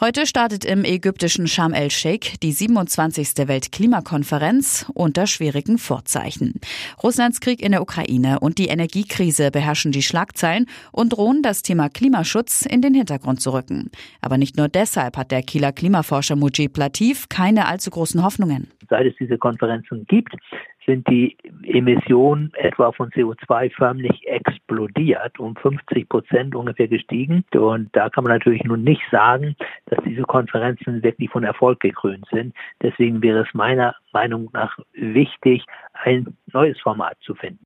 Heute startet im ägyptischen Sharm el-Sheikh die 27. Weltklimakonferenz unter schwierigen Vorzeichen. Russlands Krieg in der Ukraine und die Energiekrise beherrschen die Schlagzeilen und drohen das Thema Klimaschutz in den Hintergrund zu rücken. Aber nicht nur deshalb hat der Kieler Klimaforscher Mujib Latif keine allzu großen Hoffnungen. Seit es diese Konferenzen gibt, sind die Emissionen etwa von CO2 förmlich explodiert, um 50 Prozent ungefähr gestiegen. Und da kann man natürlich nun nicht sagen, dass diese Konferenzen wirklich von Erfolg gekrönt sind. Deswegen wäre es meiner Meinung nach wichtig, ein neues Format zu finden.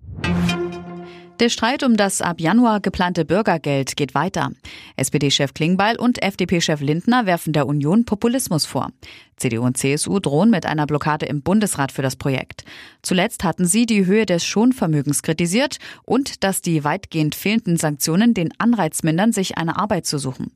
Der Streit um das ab Januar geplante Bürgergeld geht weiter. SPD-Chef Klingbeil und FDP-Chef Lindner werfen der Union Populismus vor. CDU und CSU drohen mit einer Blockade im Bundesrat für das Projekt. Zuletzt hatten sie die Höhe des Schonvermögens kritisiert und dass die weitgehend fehlenden Sanktionen den Anreiz mindern, sich eine Arbeit zu suchen.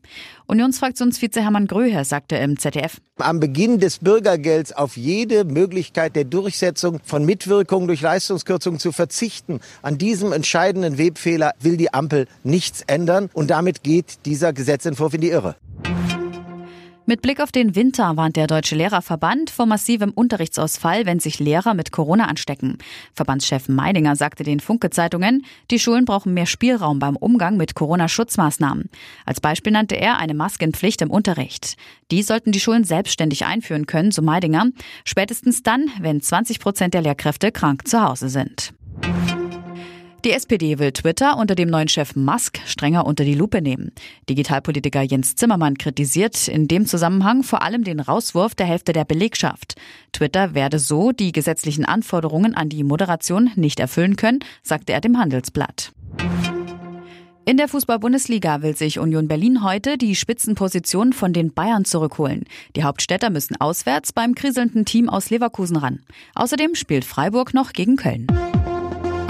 Unionsfraktionsvize Hermann Gröhe sagte im ZDF. Am Beginn des Bürgergelds auf jede Möglichkeit der Durchsetzung von Mitwirkung durch Leistungskürzungen zu verzichten. An diesem entscheidenden Webfehler will die Ampel nichts ändern und damit geht dieser Gesetzentwurf in die Irre. Mit Blick auf den Winter warnt der Deutsche Lehrerverband vor massivem Unterrichtsausfall, wenn sich Lehrer mit Corona anstecken. Verbandschef Meidinger sagte den Funke-Zeitungen, die Schulen brauchen mehr Spielraum beim Umgang mit Corona-Schutzmaßnahmen. Als Beispiel nannte er eine Maskenpflicht im Unterricht. Die sollten die Schulen selbstständig einführen können, so Meidinger, spätestens dann, wenn 20 Prozent der Lehrkräfte krank zu Hause sind. Die SPD will Twitter unter dem neuen Chef Musk strenger unter die Lupe nehmen. Digitalpolitiker Jens Zimmermann kritisiert in dem Zusammenhang vor allem den Rauswurf der Hälfte der Belegschaft. Twitter werde so die gesetzlichen Anforderungen an die Moderation nicht erfüllen können, sagte er dem Handelsblatt. In der Fußball-Bundesliga will sich Union Berlin heute die Spitzenposition von den Bayern zurückholen. Die Hauptstädter müssen auswärts beim kriselnden Team aus Leverkusen ran. Außerdem spielt Freiburg noch gegen Köln.